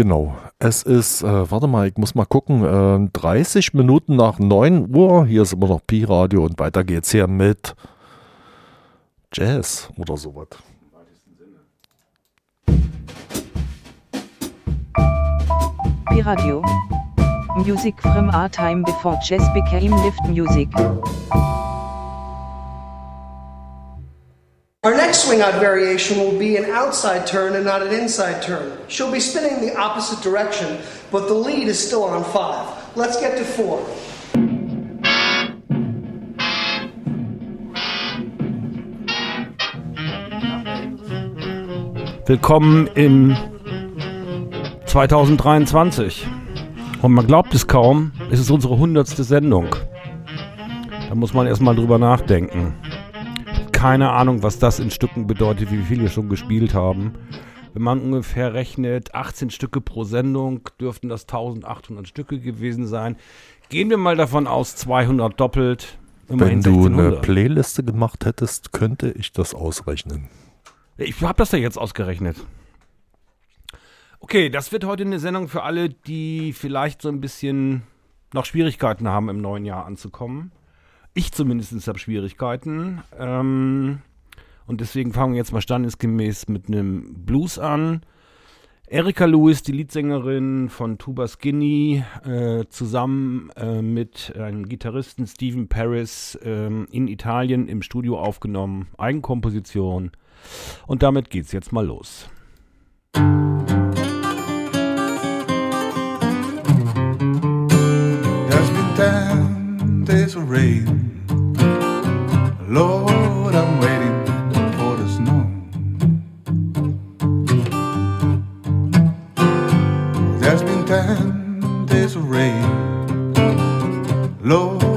Genau. Es ist, äh, warte mal, ich muss mal gucken, äh, 30 Minuten nach 9 Uhr. Hier ist immer noch Pi-Radio und weiter geht's hier mit Jazz oder sowas. Pi-Radio. Music from our time before jazz became lift music. Out variation will be an outside turn and not an inside turn. She'll be spinning the opposite direction, but the lead is still on five. Let's get to four. Willkommen im 2023. Und man glaubt es kaum, es ist unsere hundertste Sendung. Da muss man erstmal drüber nachdenken keine Ahnung, was das in Stücken bedeutet, wie viele schon gespielt haben. Wenn man ungefähr rechnet, 18 Stücke pro Sendung, dürften das 1800 Stücke gewesen sein. Gehen wir mal davon aus, 200 doppelt. Wenn du eine Playliste gemacht hättest, könnte ich das ausrechnen. Ich habe das ja jetzt ausgerechnet. Okay, das wird heute eine Sendung für alle, die vielleicht so ein bisschen noch Schwierigkeiten haben, im neuen Jahr anzukommen. Ich zumindest habe Schwierigkeiten. Ähm, und deswegen fangen wir jetzt mal standesgemäß mit einem Blues an. Erika Lewis, die Leadsängerin von Tuba Skinny, äh, zusammen äh, mit einem Gitarristen Stephen Paris äh, in Italien im Studio aufgenommen. Eigenkomposition. Und damit geht's jetzt mal los. There's rain Lord, I'm waiting for the snow. There's been ten days of rain. Lord,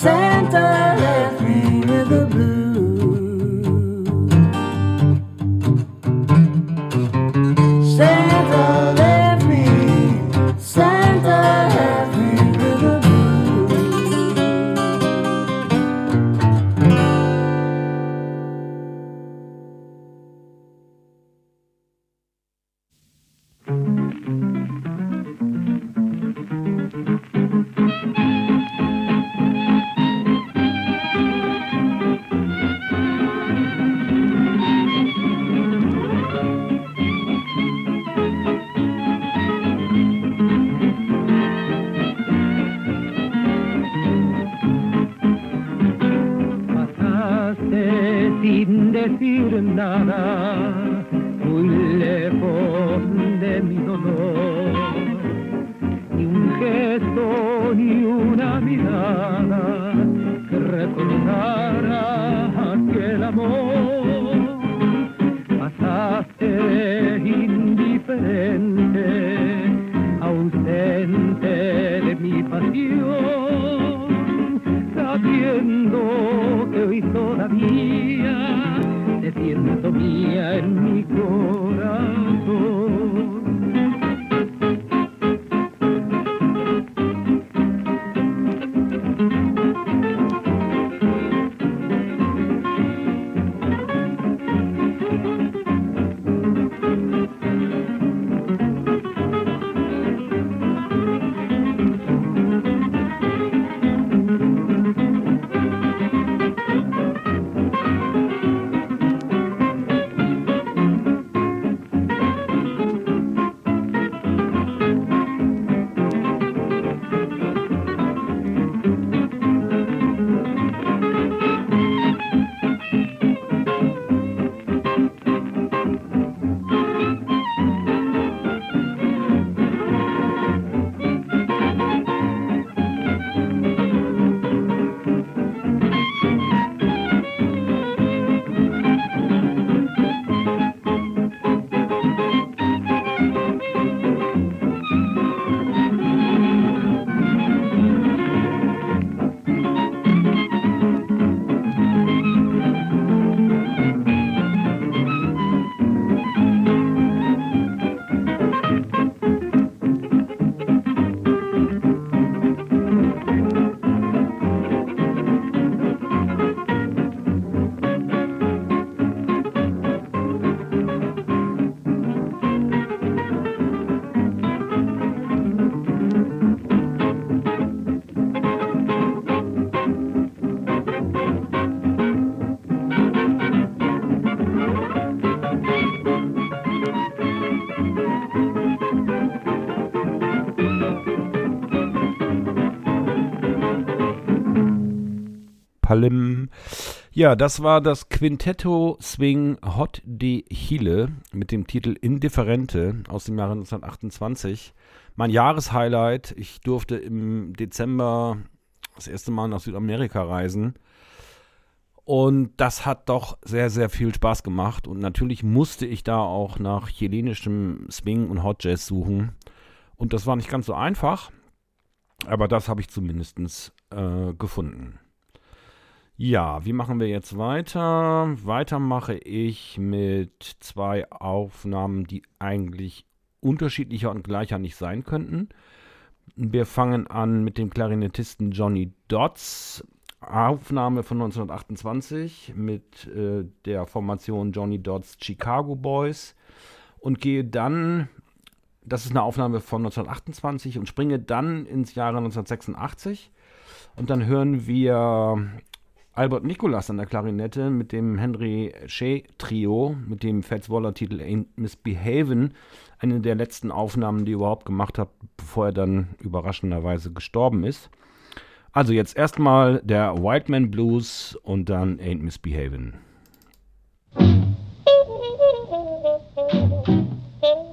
Santa. Ja, das war das Quintetto Swing Hot de Chile mit dem Titel Indifferente aus dem Jahre 1928. Mein Jahreshighlight. Ich durfte im Dezember das erste Mal nach Südamerika reisen. Und das hat doch sehr, sehr viel Spaß gemacht. Und natürlich musste ich da auch nach chilenischem Swing und Hot Jazz suchen. Und das war nicht ganz so einfach. Aber das habe ich zumindest äh, gefunden. Ja, wie machen wir jetzt weiter? Weiter mache ich mit zwei Aufnahmen, die eigentlich unterschiedlicher und gleicher nicht sein könnten. Wir fangen an mit dem Klarinettisten Johnny Dodds. Aufnahme von 1928 mit äh, der Formation Johnny Dodds Chicago Boys und gehe dann, das ist eine Aufnahme von 1928 und springe dann ins Jahre 1986 und dann hören wir Albert Nicolas an der Klarinette mit dem Henry Shea Trio, mit dem Fats Waller Titel Ain't Misbehaven, eine der letzten Aufnahmen, die er überhaupt gemacht hat, bevor er dann überraschenderweise gestorben ist. Also jetzt erstmal der White Man Blues und dann Ain't Misbehavin'.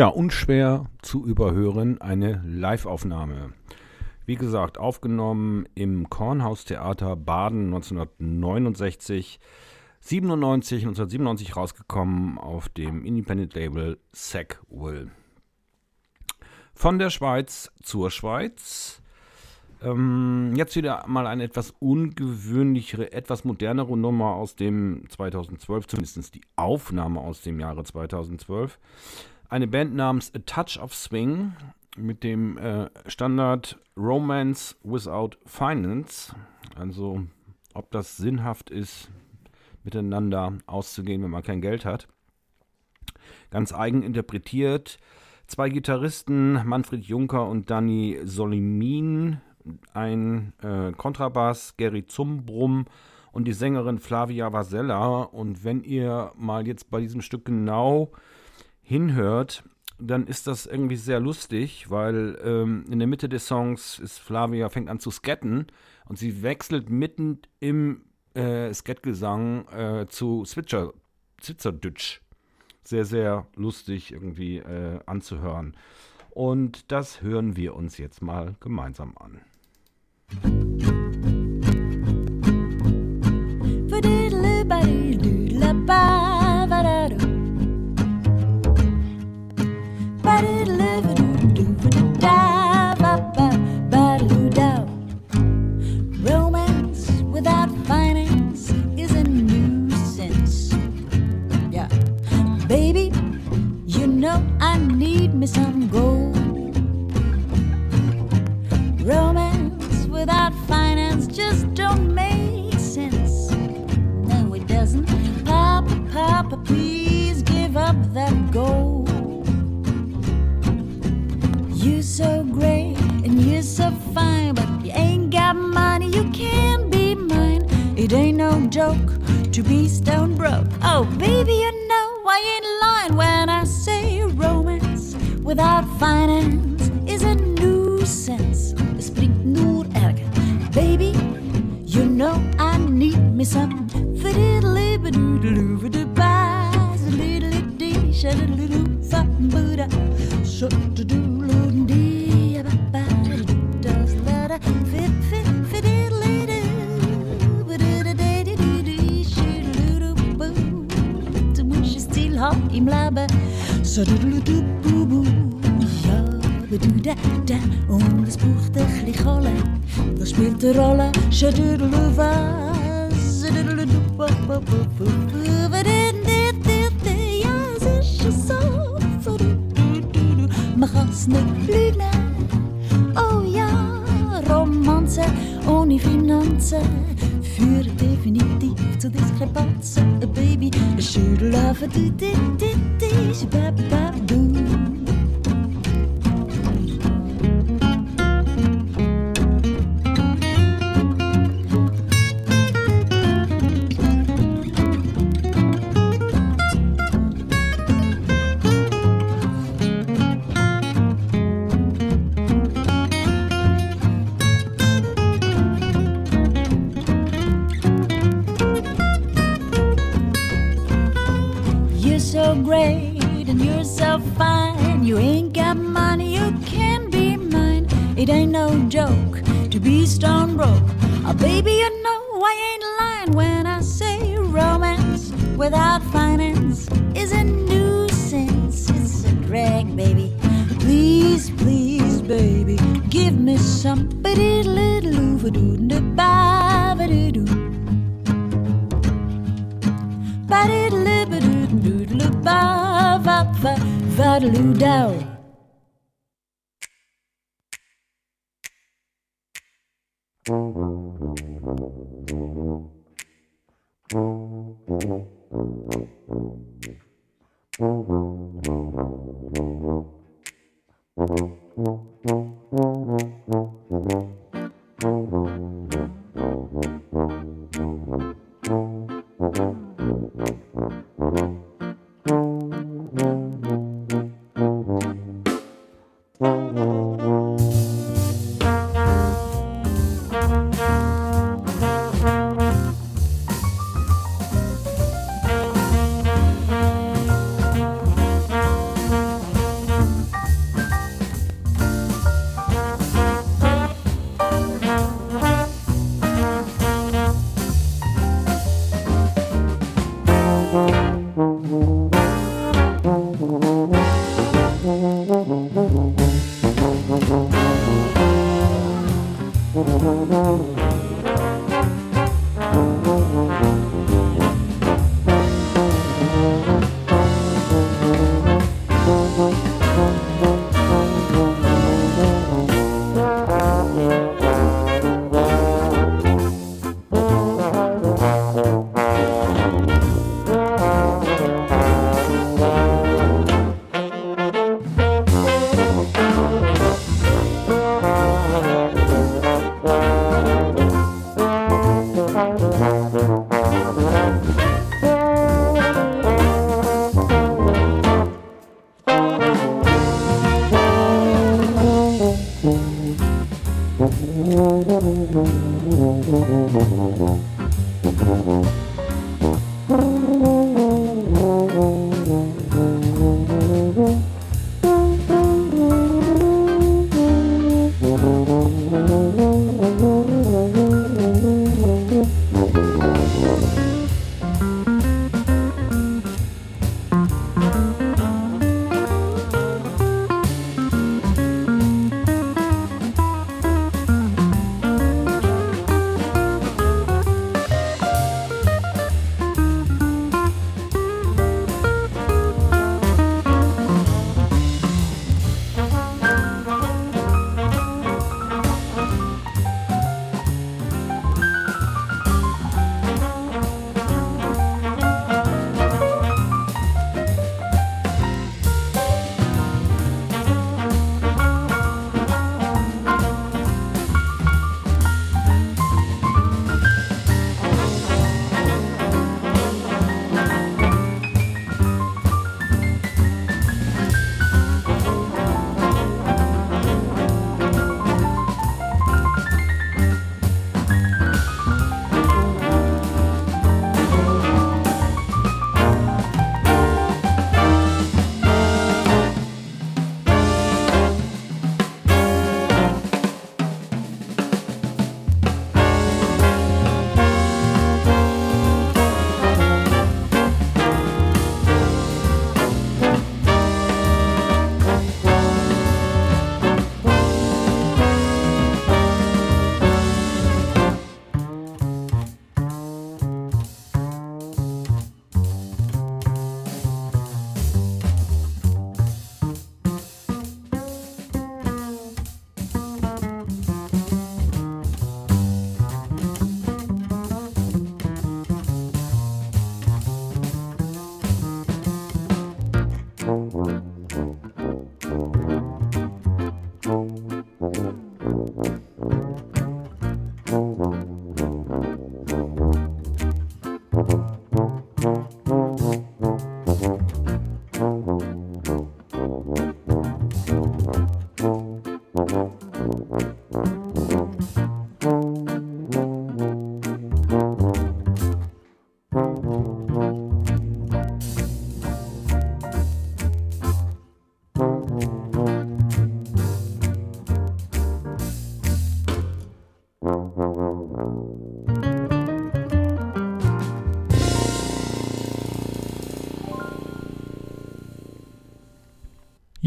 Ja, unschwer zu überhören, eine Live-Aufnahme. Wie gesagt, aufgenommen im Kornhaustheater Baden 1969, 97, 1997 rausgekommen auf dem Independent-Label Sackwill. Von der Schweiz zur Schweiz. Ähm, jetzt wieder mal eine etwas ungewöhnlichere, etwas modernere Nummer aus dem 2012, zumindest die Aufnahme aus dem Jahre 2012. Eine Band namens A Touch of Swing mit dem äh, Standard Romance Without Finance. Also ob das sinnhaft ist, miteinander auszugehen, wenn man kein Geld hat. Ganz eigen interpretiert. Zwei Gitarristen, Manfred Juncker und Danny Solimin, ein äh, Kontrabass, Gary Zumbrum und die Sängerin Flavia Vasella. Und wenn ihr mal jetzt bei diesem Stück genau hinhört, dann ist das irgendwie sehr lustig, weil ähm, in der Mitte des Songs ist Flavia fängt an zu sketten und sie wechselt mitten im äh, Skettgesang äh, zu Switcher, Zwitzerdütsch sehr, sehr lustig irgendwie äh, anzuhören. Und das hören wir uns jetzt mal gemeinsam an. Romance without finance is a nuisance. Yeah. Baby, you know I need me some gold. Romance without finance just don't make sense. No, it doesn't. Papa, Papa, please give up that gold. You're so great and you're so fine, but you ain't got money, you can't be mine. It ain't no joke to be stone broke. Oh, baby, you know I ain't lying when I say romance without finance is a nuisance. Es bringt nur Ärger. Baby, you know I need me some fiddly badoodaloo baz little dee shadaloo fa still haben im Leben shadaloo boo boo ja du da da und es braucht ein bisschen Kohle das spielt eine Rolle shadaloo was shadaloo boo boo boo boo ba dee dee dee dee ja es ist schon so Fudu-du-du-du. man kann's nicht lügen oh ja Romanze ohne Finanzen führen definitiv zu Diskrepanzen Baby, Alpha do do do do, shabab bab boo.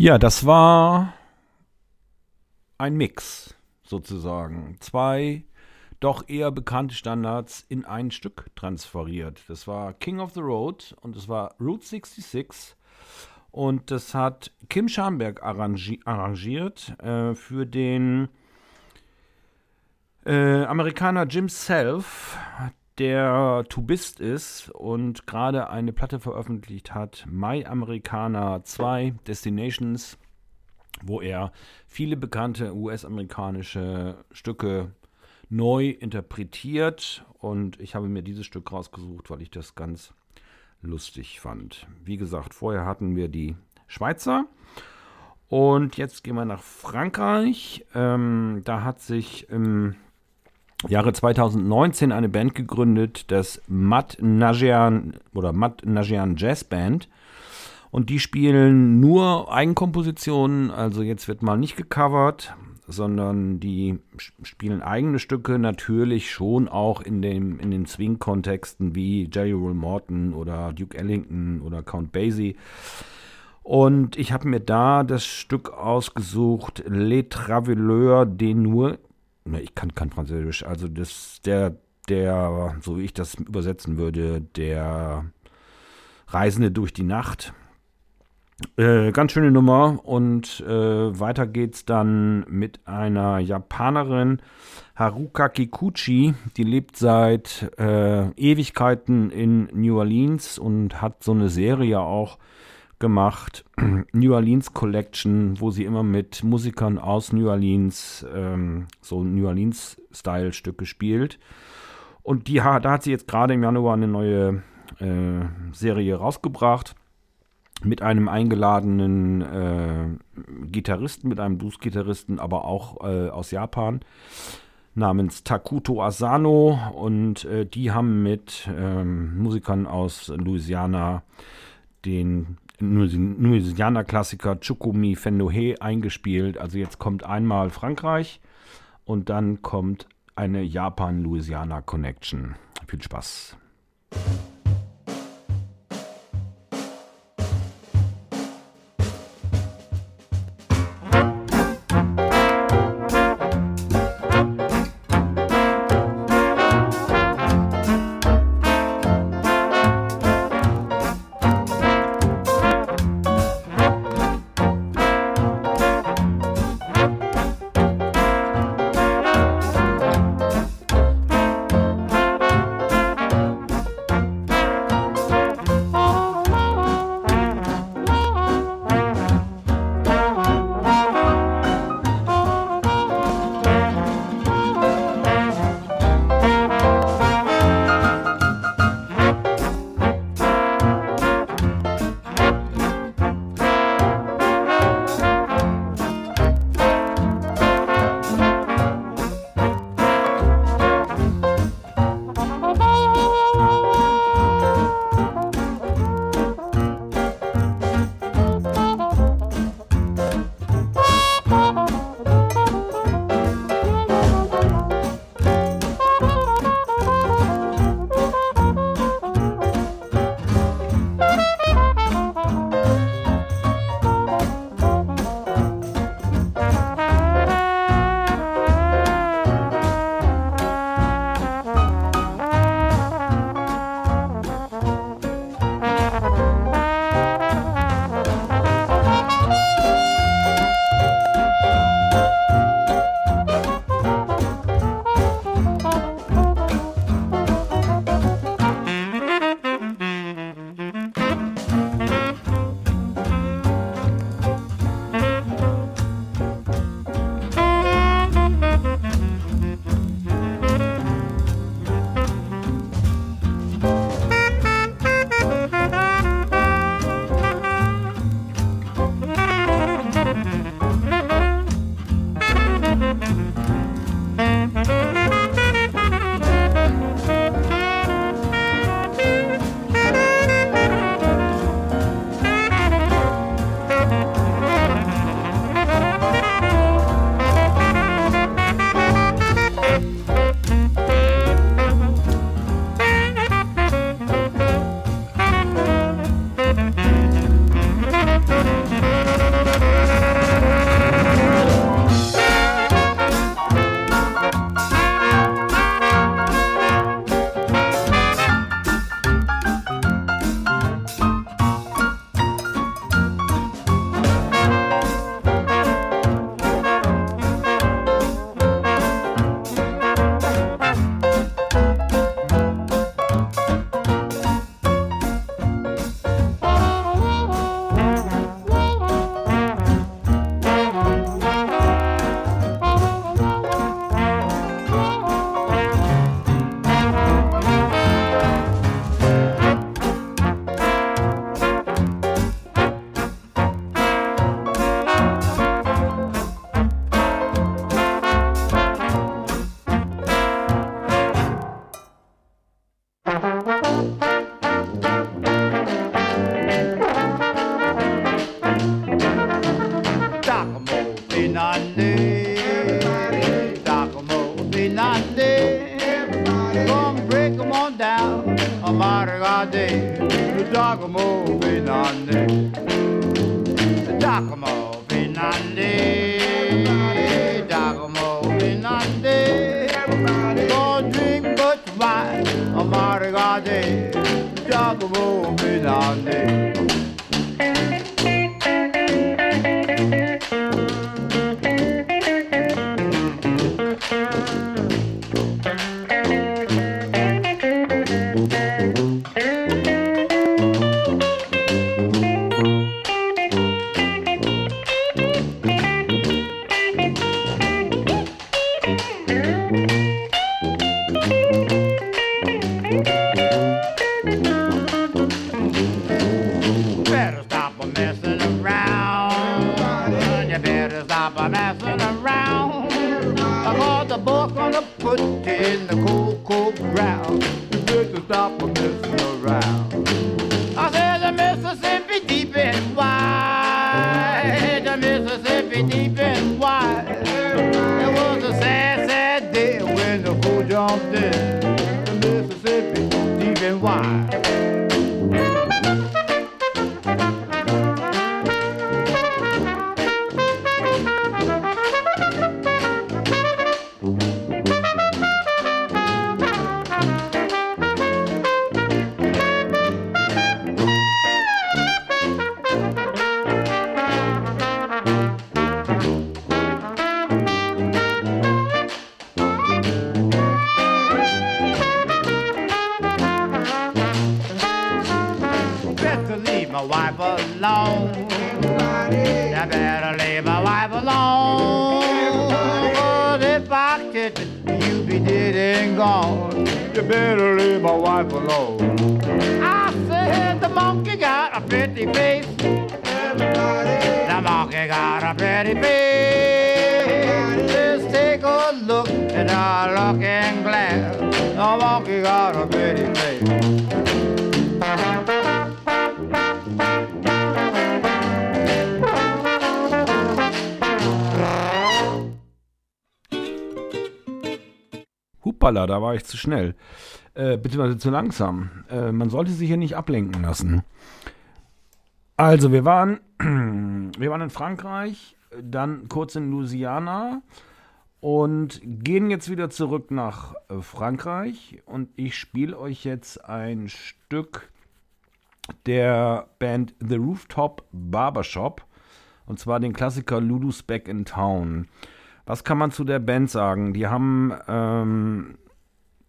Ja, das war ein Mix sozusagen. Zwei doch eher bekannte Standards in ein Stück transferiert. Das war King of the Road und das war Route 66. Und das hat Kim Schamberg arrangi arrangiert äh, für den äh, Amerikaner Jim Self, der Tubist ist und gerade eine Platte veröffentlicht hat, My Americana 2 Destinations, wo er viele bekannte US-amerikanische Stücke neu interpretiert und ich habe mir dieses Stück rausgesucht, weil ich das ganz lustig fand. Wie gesagt, vorher hatten wir die Schweizer und jetzt gehen wir nach Frankreich. Ähm, da hat sich im Jahre 2019 eine Band gegründet, das Matt Nagian oder Matt Nagian Jazz Band. Und die spielen nur Eigenkompositionen, also jetzt wird mal nicht gecovert, sondern die spielen eigene Stücke, natürlich schon auch in, dem, in den Swing-Kontexten wie Jerry Roll Morton oder Duke Ellington oder Count Basie. Und ich habe mir da das Stück ausgesucht, Les Traveleurs des Nuits ne, ich kann kein Französisch. Also das, der, der, so wie ich das übersetzen würde, der Reisende durch die Nacht. Äh, ganz schöne Nummer und äh, weiter geht's dann mit einer Japanerin, Haruka Kikuchi, die lebt seit äh, Ewigkeiten in New Orleans und hat so eine Serie auch gemacht, New Orleans Collection, wo sie immer mit Musikern aus New Orleans ähm, so New Orleans-Style-Stücke spielt. Und die, da hat sie jetzt gerade im Januar eine neue äh, Serie rausgebracht mit einem eingeladenen äh, Gitarristen, mit einem Blues-Gitarristen, aber auch äh, aus Japan namens Takuto Asano und äh, die haben mit ähm, Musikern aus Louisiana den Louisiana-Klassiker Chukumi Fendohe eingespielt. Also jetzt kommt einmal Frankreich und dann kommt eine Japan-Louisiana-Connection. Viel Spaß. Deep and Da war ich zu schnell. Äh, beziehungsweise zu langsam. Äh, man sollte sich hier nicht ablenken lassen. Also, wir waren, wir waren in Frankreich, dann kurz in Louisiana und gehen jetzt wieder zurück nach äh, Frankreich. Und ich spiele euch jetzt ein Stück der Band The Rooftop Barbershop. Und zwar den Klassiker Ludo's Back in Town. Was kann man zu der Band sagen? Die haben ähm,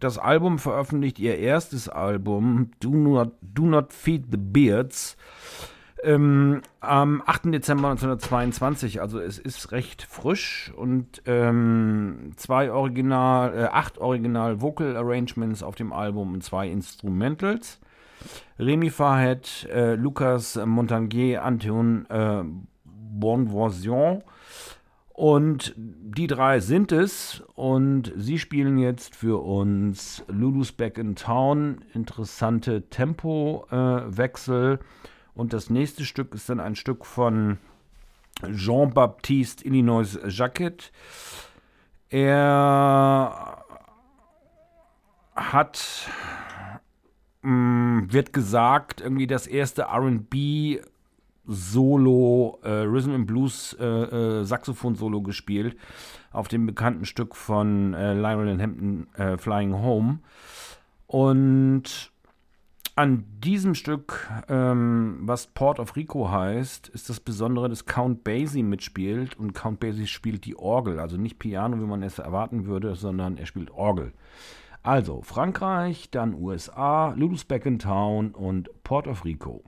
das Album veröffentlicht, ihr erstes Album, Do Not, Do Not Feed the Beards, ähm, am 8. Dezember 1922. Also es ist recht frisch und ähm, zwei Original, äh, acht Original Vocal Arrangements auf dem Album und zwei Instrumentals. Remy Fahed, äh, Lucas Montagnier, Anton äh, Bonvoisin. Und die drei sind es und sie spielen jetzt für uns Lulu's Back in Town. Interessante Tempowechsel. und das nächste Stück ist dann ein Stück von Jean-Baptiste Illinois Jacquet. Er hat, mh, wird gesagt, irgendwie das erste RB Solo, äh, Rhythm and Blues äh, äh, Saxophon-Solo gespielt auf dem bekannten Stück von äh, Lionel Hampton äh, Flying Home. Und an diesem Stück, ähm, was Port of Rico heißt, ist das Besondere, dass Count Basie mitspielt und Count Basie spielt die Orgel, also nicht Piano, wie man es erwarten würde, sondern er spielt Orgel. Also Frankreich, dann USA, Lulu's Back in Town und Port of Rico.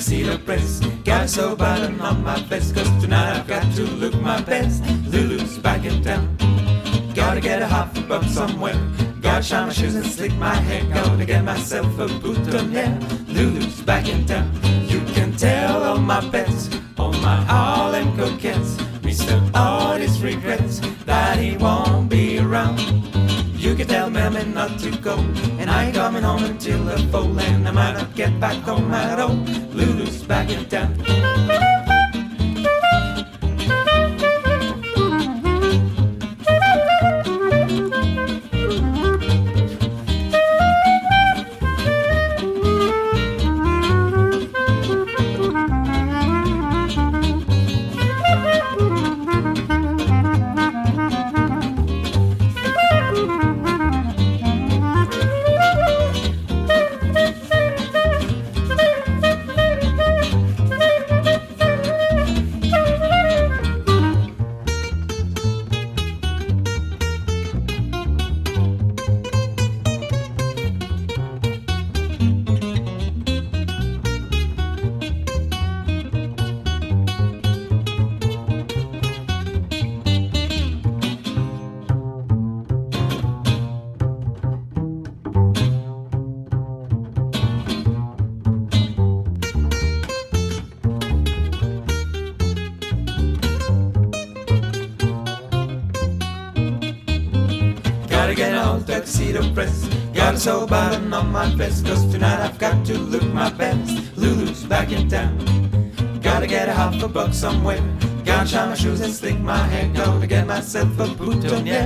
Tuxedo a sew button on my vest, cause tonight I've got to look my best. Lulu's back in town. Gotta get a half a buck somewhere. Gotta shine my shoes and slick my hair. Gotta get myself a boutonniere. You can tell Mammon not to go, and I ain't coming home until the fall, and I might not get back home at all. Lulu's back in town. My vest. Cause tonight I've got to look my best. Lulu's back in town. Gotta get a half a buck somewhere. Gotta shine my shoes and slick my hair. Gotta get myself a boutonniere.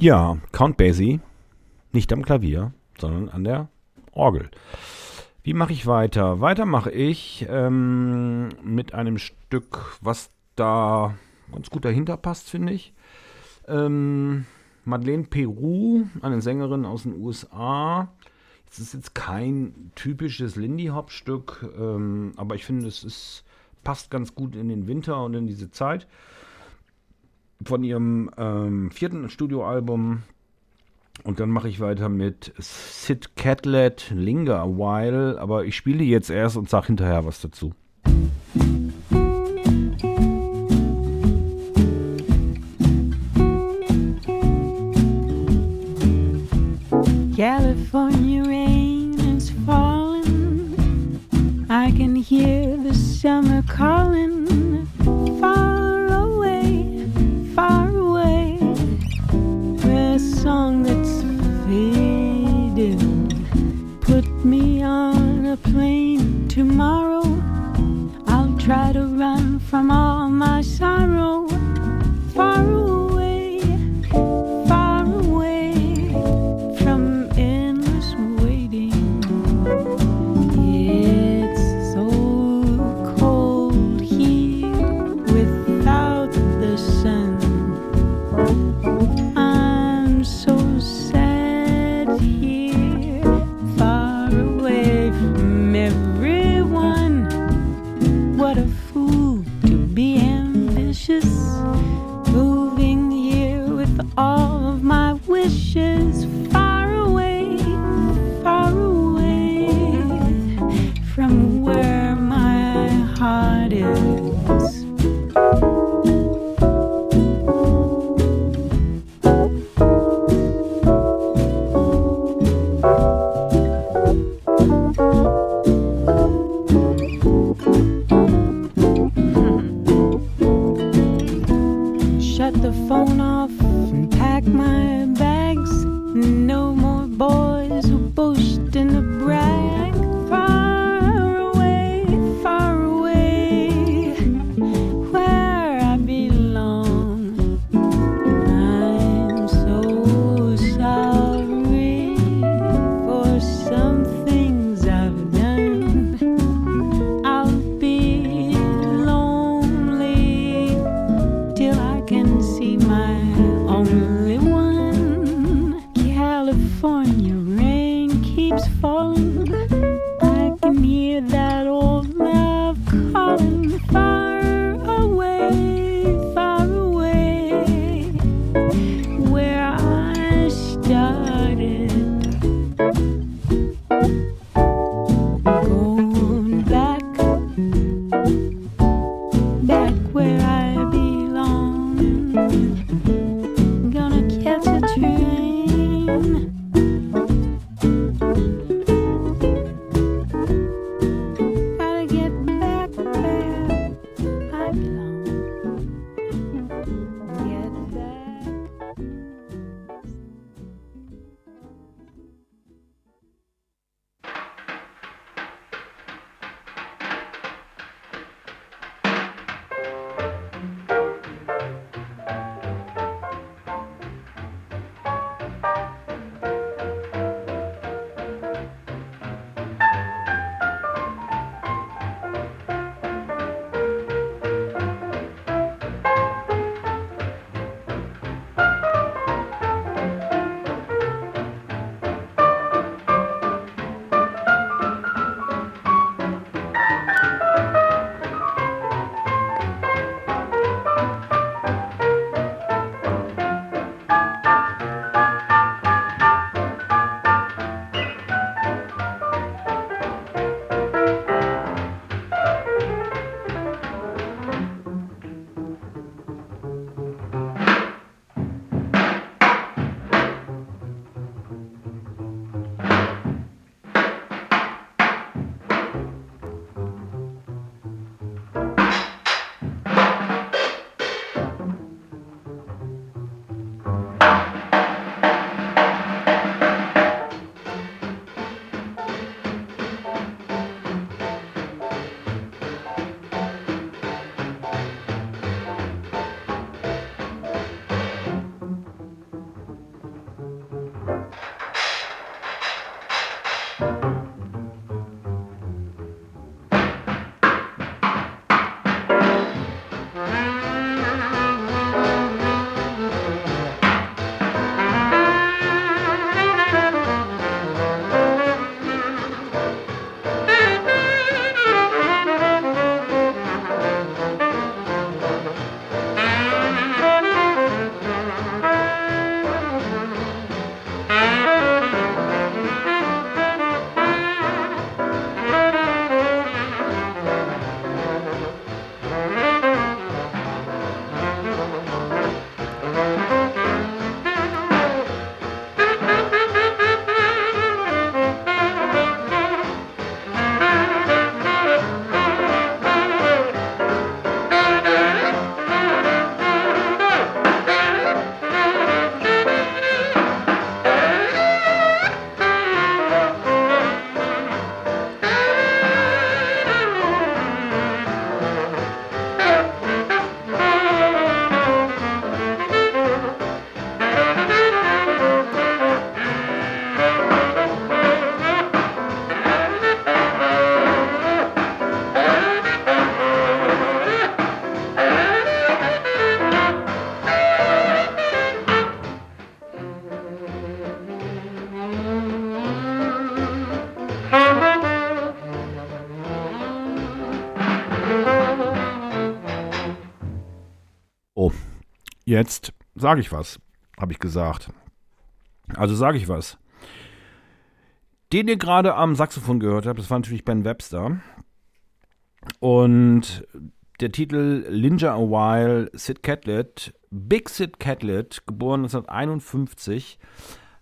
Ja, Count Basie, nicht am Klavier, sondern an der Orgel. Wie mache ich weiter? Weiter mache ich ähm, mit einem Stück, was da ganz gut dahinter passt, finde ich. Ähm, Madeleine Peru, eine Sängerin aus den USA. Es ist jetzt kein typisches Lindy Hop Stück, ähm, aber ich finde, es ist, passt ganz gut in den Winter und in diese Zeit. Von ihrem ähm, vierten Studioalbum. Und dann mache ich weiter mit Sid Catlett, Linger a While. Aber ich spiele jetzt erst und sage hinterher was dazu. California rain is falling. I can hear the summer calling. Far from Jetzt sage ich was, habe ich gesagt. Also sage ich was. Den ihr gerade am Saxophon gehört habt, das war natürlich Ben Webster. Und der Titel Linja a While, Sid Catlett, Big Sid Catlett, geboren 1951,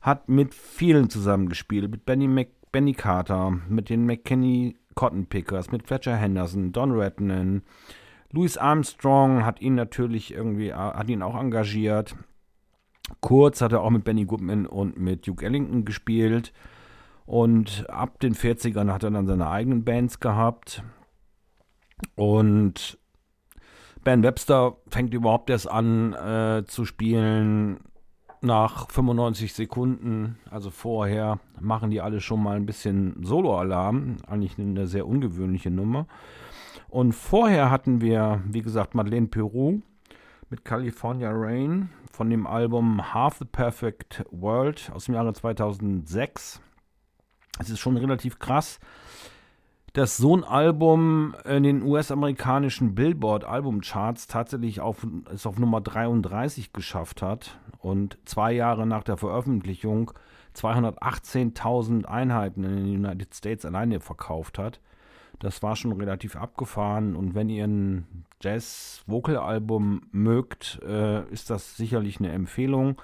hat mit vielen zusammengespielt. Mit Benny, Mc, Benny Carter, mit den McKinney Cotton Pickers, mit Fletcher Henderson, Don Rednan. Louis Armstrong hat ihn natürlich irgendwie, äh, hat ihn auch engagiert. Kurz hat er auch mit Benny Goodman und mit Duke Ellington gespielt. Und ab den 40ern hat er dann seine eigenen Bands gehabt. Und Ben Webster fängt überhaupt erst an äh, zu spielen nach 95 Sekunden. Also vorher machen die alle schon mal ein bisschen Solo-Alarm. Eigentlich eine sehr ungewöhnliche Nummer. Und vorher hatten wir, wie gesagt, Madeleine Peru mit California Rain von dem Album Half the Perfect World aus dem Jahre 2006. Es ist schon relativ krass, dass so ein Album in den US-amerikanischen Billboard-Albumcharts tatsächlich auf, es auf Nummer 33 geschafft hat und zwei Jahre nach der Veröffentlichung 218.000 Einheiten in den United States alleine verkauft hat. Das war schon relativ abgefahren und wenn ihr ein Jazz-Vocal-Album mögt, äh, ist das sicherlich eine Empfehlung.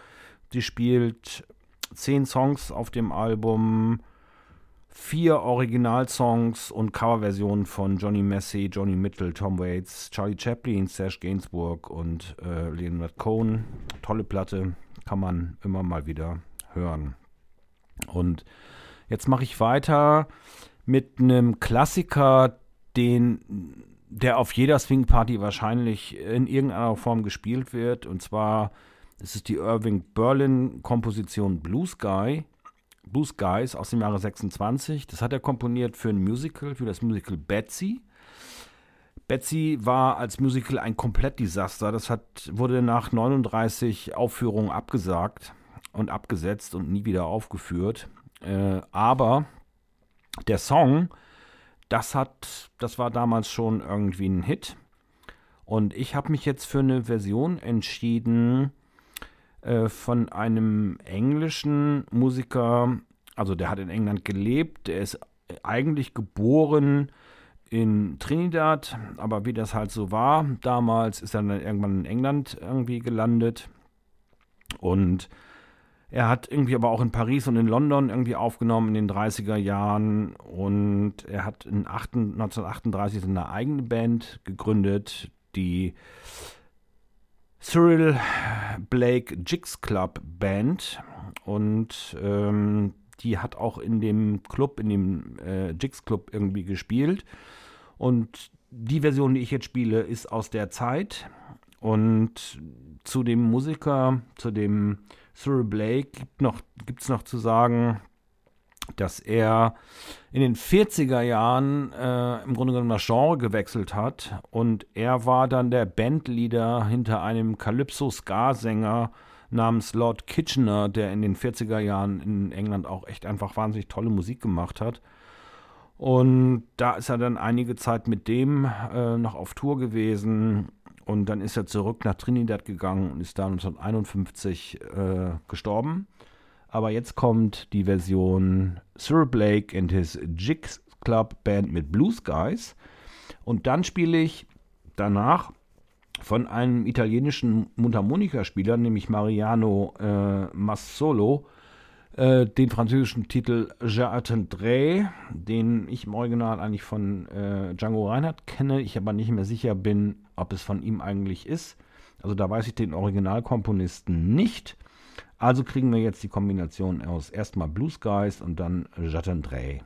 Sie spielt zehn Songs auf dem Album, vier Originalsongs und Coverversionen von Johnny Massey, Johnny Mitchell, Tom Waits, Charlie Chaplin, Serge Gainsbourg und äh, Leonard Cohen. Tolle Platte, kann man immer mal wieder hören. Und jetzt mache ich weiter mit einem Klassiker, den der auf jeder Swing-Party wahrscheinlich in irgendeiner Form gespielt wird. Und zwar ist es die Irving Berlin-Komposition Blue Sky. Blue Skies aus dem Jahre 26. Das hat er komponiert für ein Musical, für das Musical Betsy. Betsy war als Musical ein Komplettdesaster. Das hat, wurde nach 39 Aufführungen abgesagt und abgesetzt und nie wieder aufgeführt. Äh, aber der Song, das hat, das war damals schon irgendwie ein Hit. Und ich habe mich jetzt für eine Version entschieden äh, von einem englischen Musiker, also der hat in England gelebt, der ist eigentlich geboren in Trinidad, aber wie das halt so war, damals ist er dann irgendwann in England irgendwie gelandet und er hat irgendwie aber auch in Paris und in London irgendwie aufgenommen in den 30er Jahren und er hat in 1938 eine eigene Band gegründet, die Cyril Blake Jigs Club Band und ähm, die hat auch in dem Club, in dem äh, Jigs Club irgendwie gespielt und die Version, die ich jetzt spiele, ist aus der Zeit und zu dem Musiker, zu dem Cyril Blake gibt noch, noch zu sagen, dass er in den 40er Jahren äh, im Grunde genommen das Genre gewechselt hat und er war dann der Bandleader hinter einem Calypso-Ska-Sänger namens Lord Kitchener, der in den 40er Jahren in England auch echt einfach wahnsinnig tolle Musik gemacht hat. Und da ist er dann einige Zeit mit dem äh, noch auf Tour gewesen und dann ist er zurück nach Trinidad gegangen und ist da 1951 äh, gestorben. Aber jetzt kommt die Version Sir Blake and his Jigs Club Band mit Blue Skies. Und dann spiele ich danach von einem italienischen Mundharmonikaspieler, nämlich Mariano äh, Massolo, äh, den französischen Titel J'attendrai, den ich im Original eigentlich von äh, Django Reinhardt kenne, ich aber nicht mehr sicher bin, ob es von ihm eigentlich ist. Also da weiß ich den Originalkomponisten nicht. Also kriegen wir jetzt die Kombination aus erstmal Blue Skies und dann J'attendrai.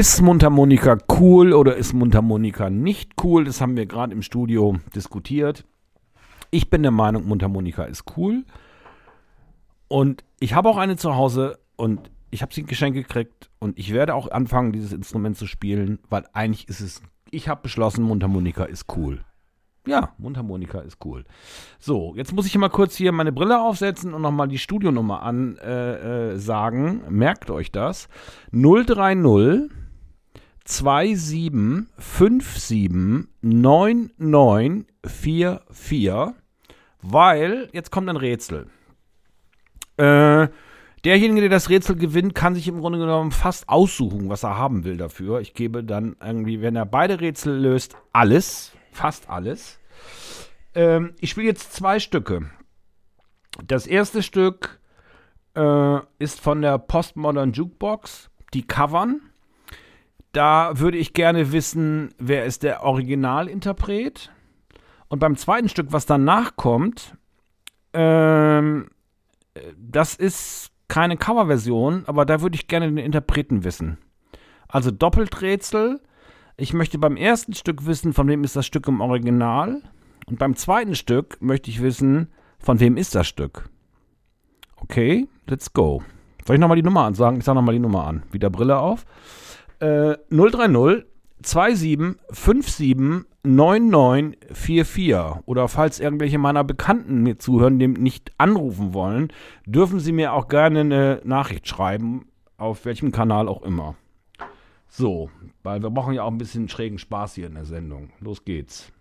Ist Mundharmonika cool oder ist Mundharmonika nicht cool? Das haben wir gerade im Studio diskutiert. Ich bin der Meinung, Mundharmonika ist cool. Und ich habe auch eine zu Hause und ich habe sie geschenkt gekriegt und ich werde auch anfangen, dieses Instrument zu spielen, weil eigentlich ist es, ich habe beschlossen, Mundharmonika ist cool. Ja, Mundharmonika ist cool. So, jetzt muss ich mal kurz hier meine Brille aufsetzen und nochmal die Studionummer ansagen. Äh, äh. Merkt euch das. 030 2757 9944. Weil, jetzt kommt ein Rätsel. Äh, derjenige, der das Rätsel gewinnt, kann sich im Grunde genommen fast aussuchen, was er haben will dafür. Ich gebe dann irgendwie, wenn er beide Rätsel löst, alles. Fast alles. Ähm, ich spiele jetzt zwei Stücke. Das erste Stück äh, ist von der Postmodern Jukebox, die covern. Da würde ich gerne wissen, wer ist der Originalinterpret. Und beim zweiten Stück, was danach kommt, ähm, das ist keine Coverversion, aber da würde ich gerne den Interpreten wissen. Also Doppelträtsel. Ich möchte beim ersten Stück wissen, von wem ist das Stück im Original. Und beim zweiten Stück möchte ich wissen, von wem ist das Stück. Okay, let's go. Soll ich nochmal die Nummer ansagen? Ich sage nochmal die Nummer an. Wieder Brille auf. Äh, 030 27 57 9944. Oder falls irgendwelche meiner Bekannten mir zuhören, die nicht anrufen wollen, dürfen sie mir auch gerne eine Nachricht schreiben, auf welchem Kanal auch immer. So, weil wir brauchen ja auch ein bisschen schrägen Spaß hier in der Sendung. Los geht's.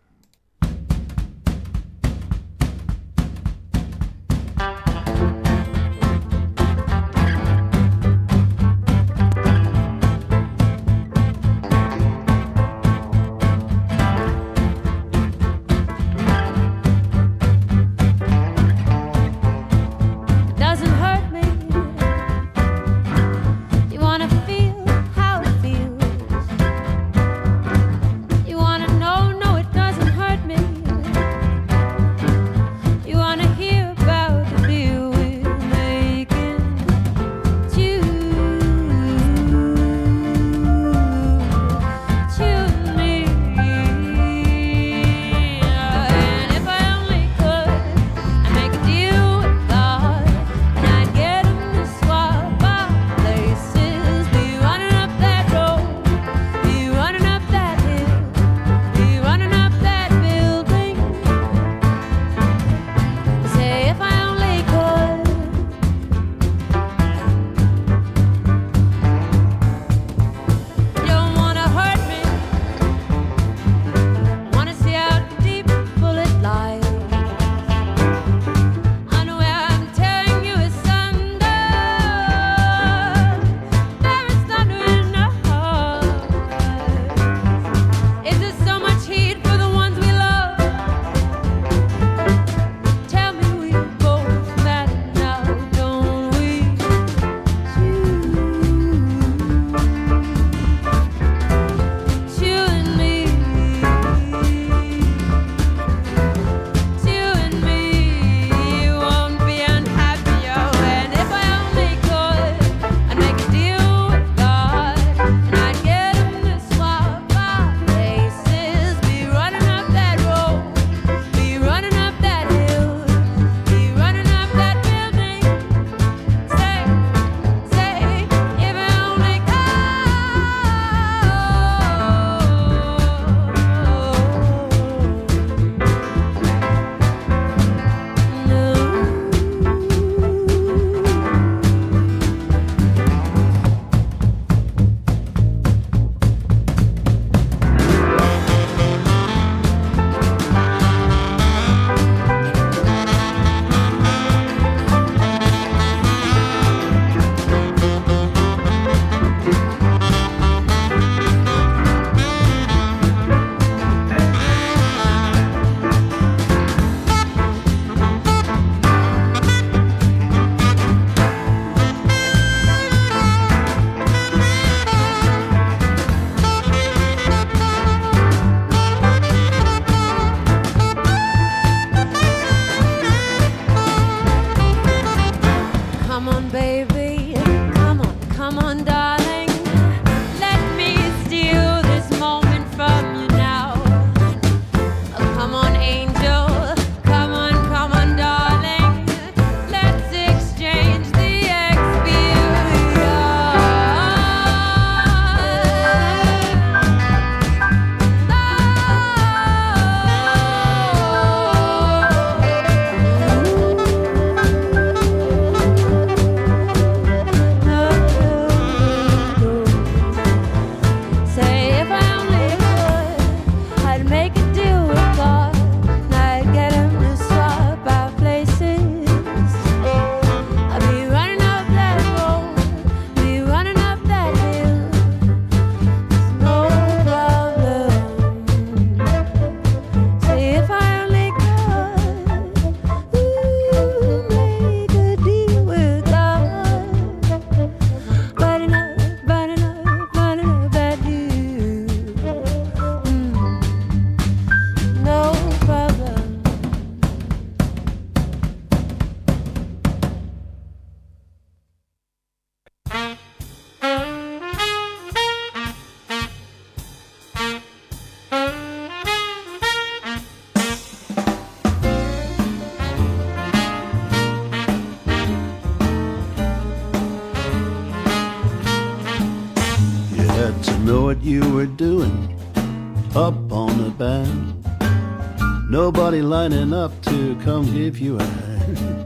Nobody lining up to come give you a hand.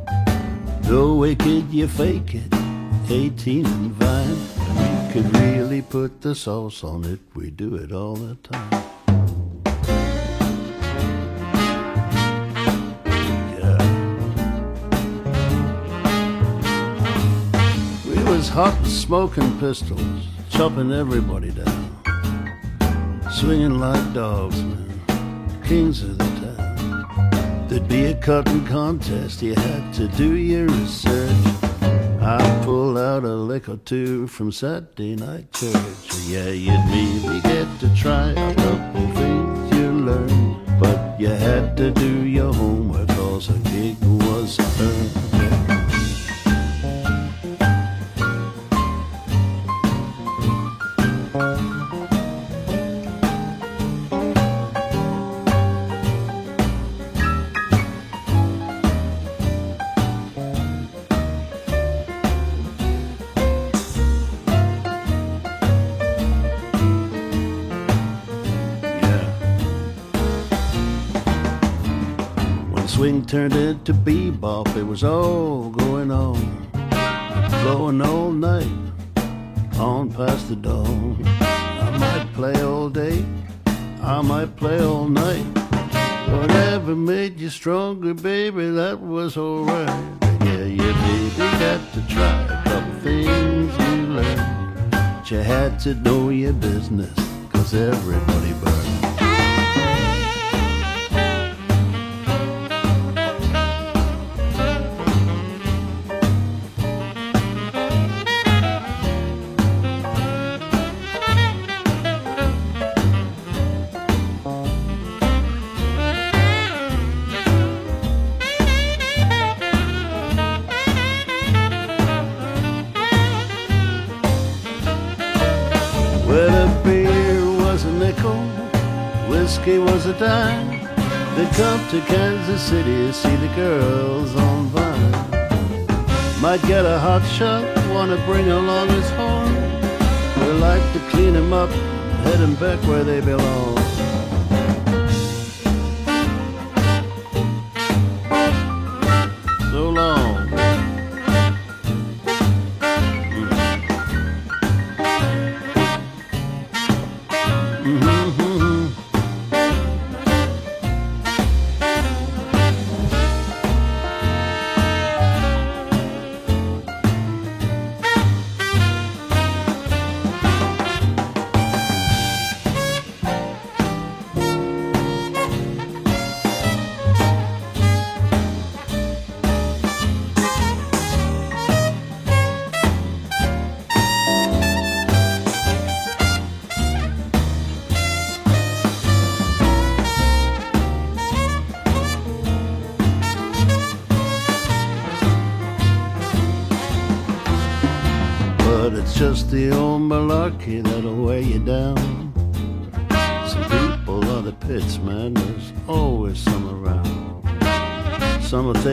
Way could you fake it, 18 and vine. We could really put the sauce on it, we do it all the time. Yeah. We was hot smoking pistols, chopping everybody down. Swinging like dogs, man, kings of the. There'd be a cutting contest, you had to do your research. I pull out a lick or two from Saturday night church. Yeah, you'd maybe get to try a couple things you learned. But you had to do your homework, cause a gig was earned. Turned into bebop, it was all going on, flowing all night, on past the dawn. I might play all day, I might play all night. Whatever made you stronger, baby, that was alright. Yeah, you baby got to try a couple things you learned. But you had to know your business, cause everybody burned. Whiskey was a dime. They come to Kansas City to see the girls on Vine. Might get a hot shot, wanna bring along his horn. We like to clean him up, head him back where they belong.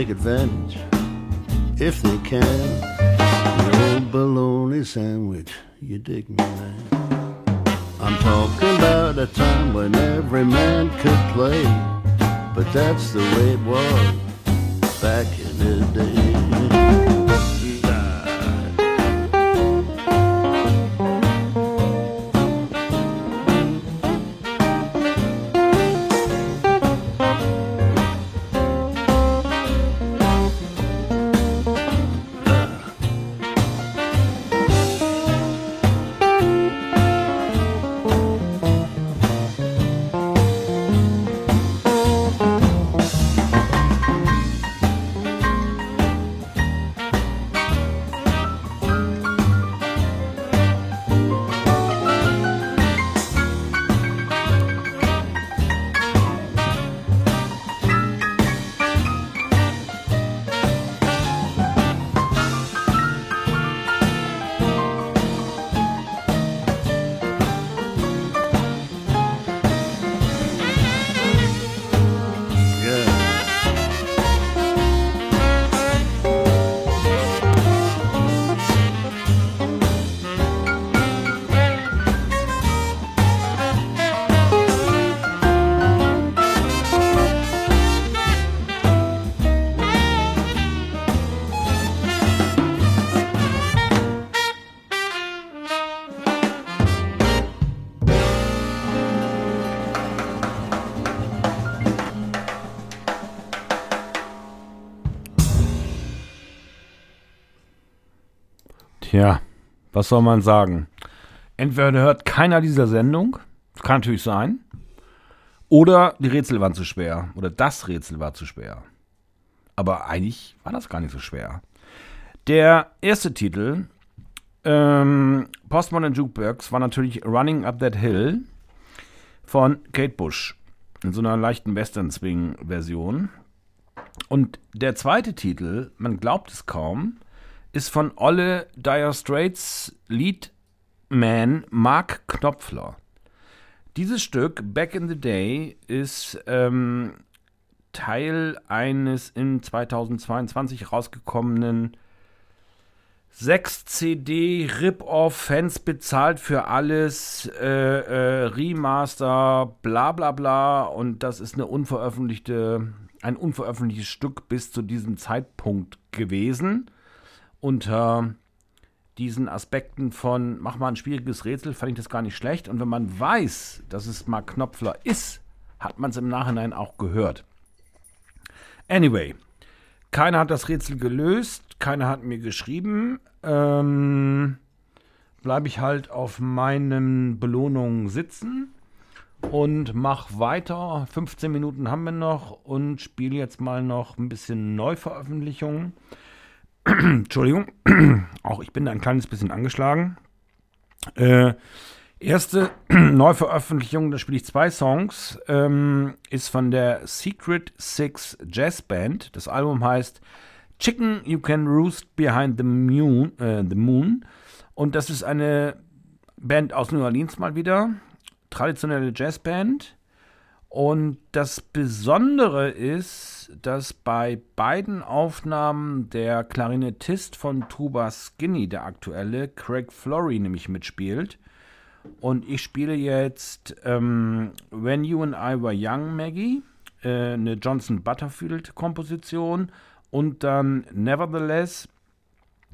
Take advantage if they can. The old bologna sandwich, you dig me, man. I'm talking about a time when every man could play, but that's the way it was back in the day. Was soll man sagen? Entweder hört keiner dieser Sendung, kann natürlich sein, oder die Rätsel waren zu schwer, oder das Rätsel war zu schwer. Aber eigentlich war das gar nicht so schwer. Der erste Titel, ähm, Postmodern Jukebox, war natürlich Running Up That Hill von Kate Bush in so einer leichten Western-Swing-Version. Und der zweite Titel, man glaubt es kaum, ist von Olle Dire Straits Leadman Mark Knopfler. Dieses Stück, Back in the Day, ist ähm, Teil eines in 2022 rausgekommenen 6 CD Rip-Off, Fans bezahlt für alles, äh, äh, Remaster, bla bla bla. Und das ist eine unveröffentlichte, ein unveröffentlichtes Stück bis zu diesem Zeitpunkt gewesen. Unter diesen Aspekten von mach mal ein schwieriges Rätsel fand ich das gar nicht schlecht. Und wenn man weiß, dass es Mark Knopfler ist, hat man es im Nachhinein auch gehört. Anyway, keiner hat das Rätsel gelöst, keiner hat mir geschrieben. Ähm, Bleibe ich halt auf meinen Belohnungen sitzen und mach weiter. 15 Minuten haben wir noch und spiele jetzt mal noch ein bisschen Neuveröffentlichungen. Entschuldigung, auch ich bin da ein kleines bisschen angeschlagen. Äh, erste Neuveröffentlichung, da spiele ich zwei Songs, ähm, ist von der Secret Six Jazz Band. Das Album heißt Chicken You Can Roost Behind the Moon, äh, the Moon. Und das ist eine Band aus New Orleans mal wieder. Traditionelle Jazzband. Und das Besondere ist, dass bei beiden Aufnahmen der Klarinettist von Tuba Skinny, der aktuelle, Craig Flory, nämlich mitspielt. Und ich spiele jetzt ähm, When You and I Were Young, Maggie, äh, eine Johnson Butterfield-Komposition. Und dann Nevertheless,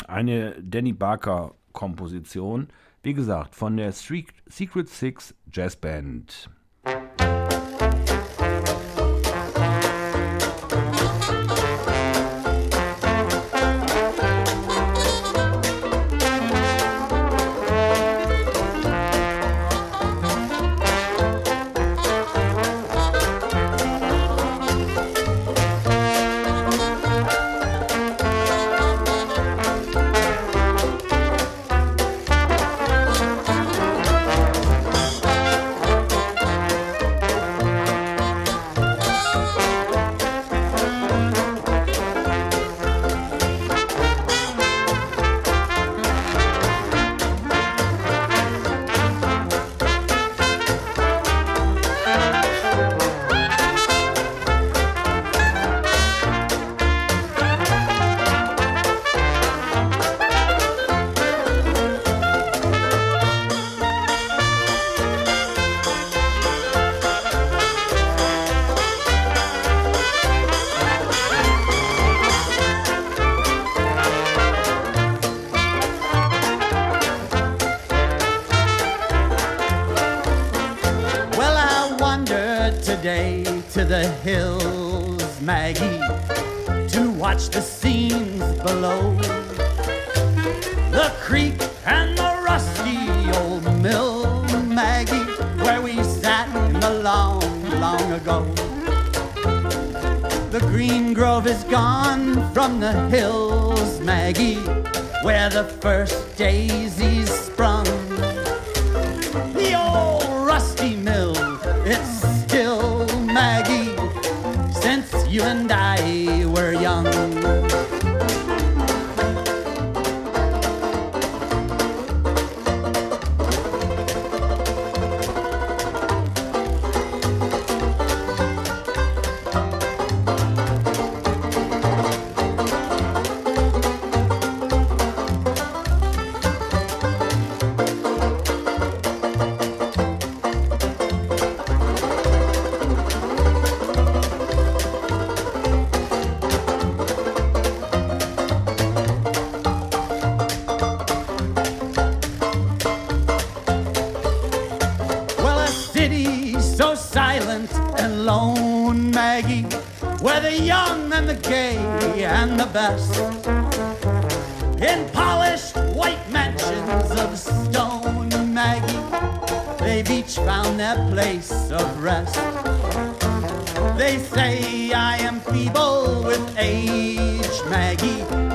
eine Danny Barker-Komposition. Wie gesagt, von der Secret Six Jazz Band.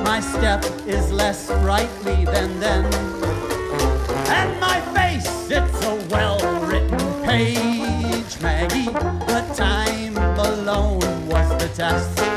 My step is less rightly than then. And my face, it's a well written page, Maggie. But time alone was the test.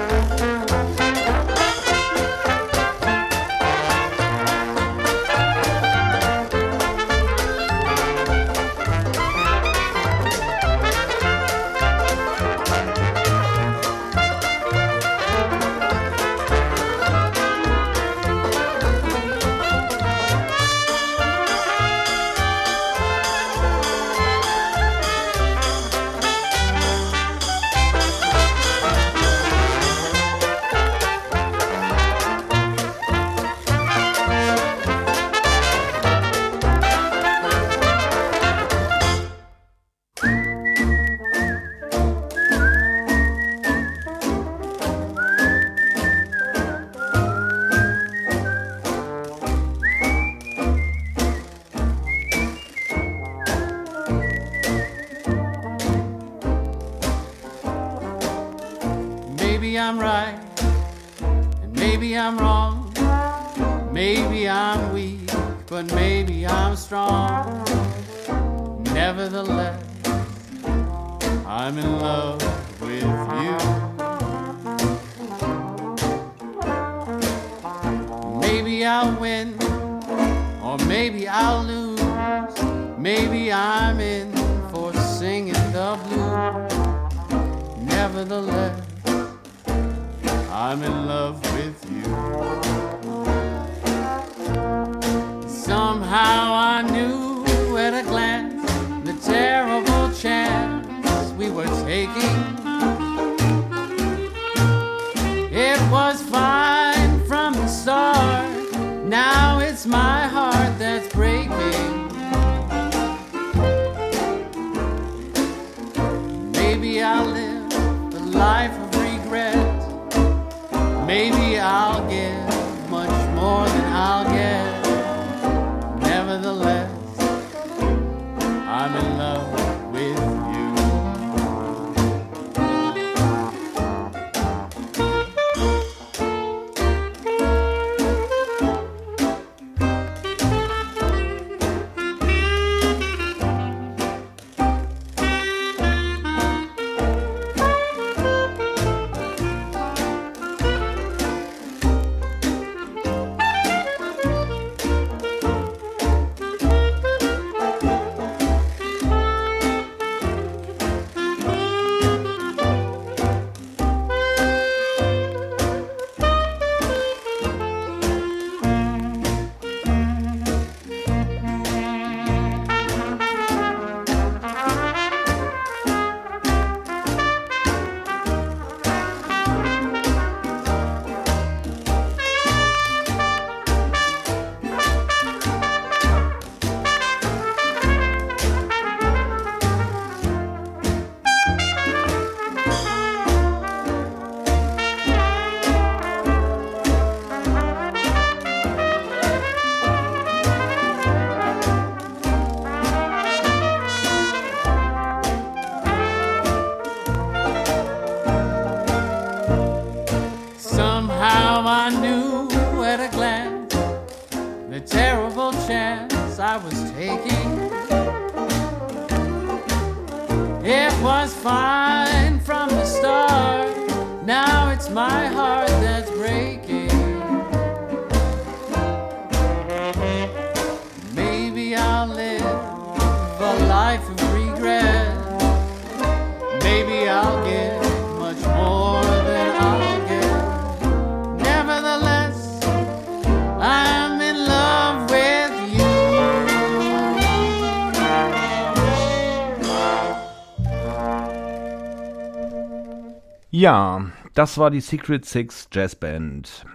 Das war die Secret Six Jazz Band.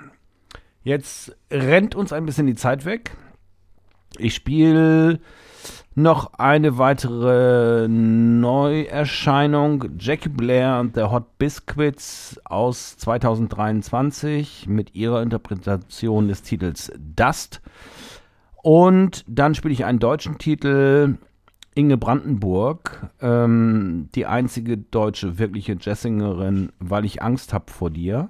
Jetzt rennt uns ein bisschen die Zeit weg. Ich spiele noch eine weitere Neuerscheinung. Jackie Blair und der Hot Biscuits aus 2023 mit ihrer Interpretation des Titels Dust. Und dann spiele ich einen deutschen Titel Inge Brandenburg, ähm, die einzige deutsche wirkliche Jazzsingerin, weil ich Angst habe vor dir.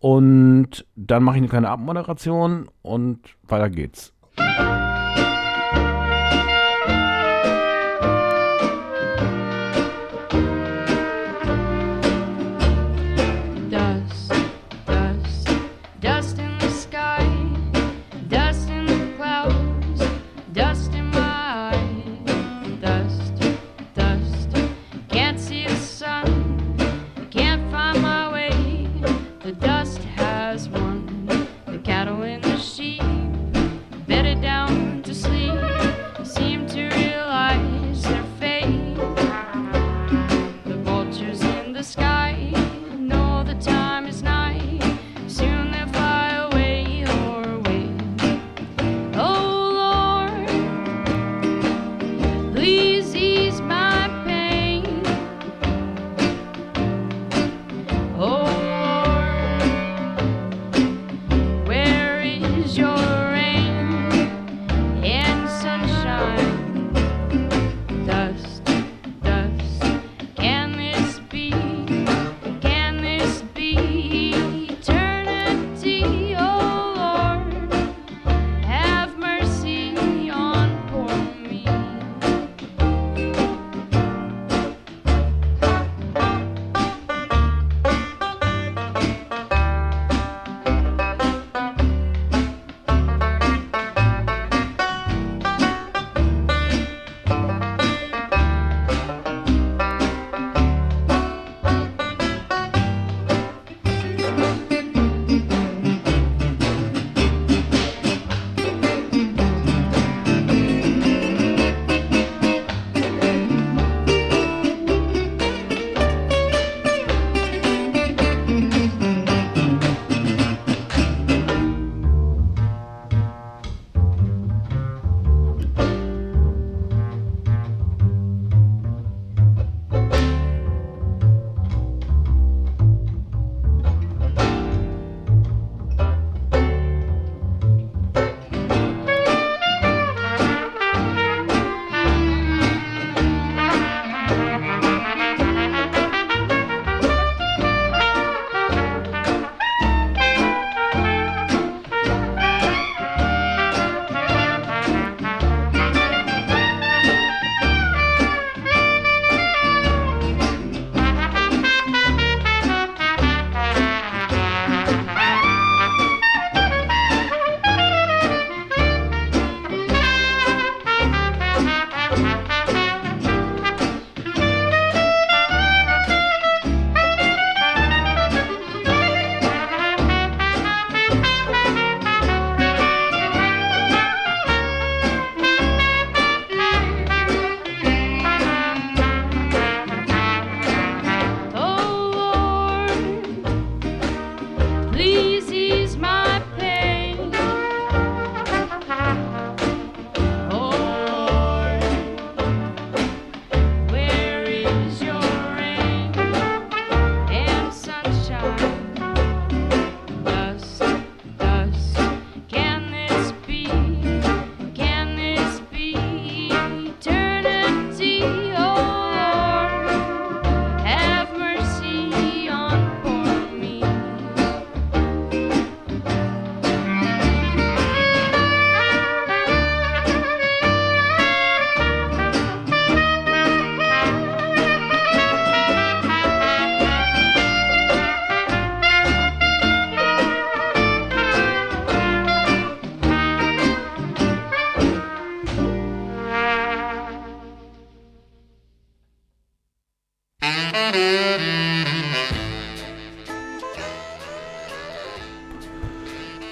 Und dann mache ich eine kleine Abmoderation und weiter geht's.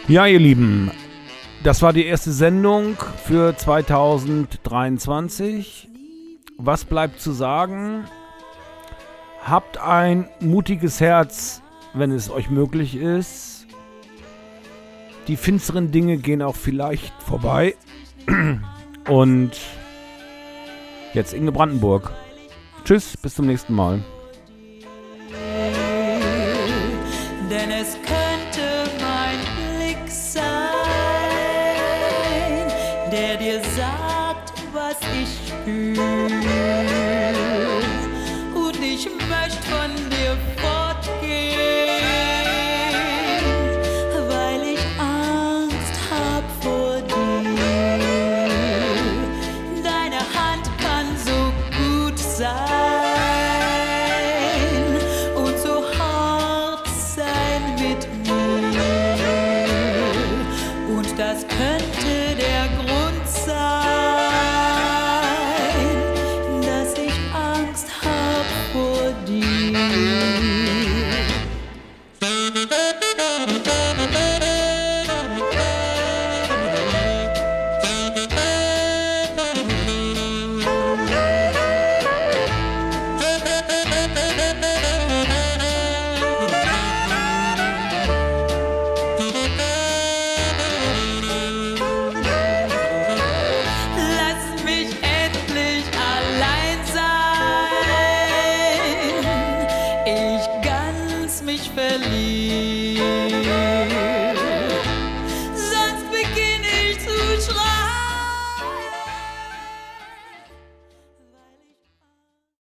Ja, ihr Lieben, das war die erste Sendung für 2023. Was bleibt zu sagen? Habt ein mutiges Herz, wenn es euch möglich ist. Die finsteren Dinge gehen auch vielleicht vorbei. Und jetzt Inge Brandenburg. Tschüss, bis zum nächsten Mal. denn es könnte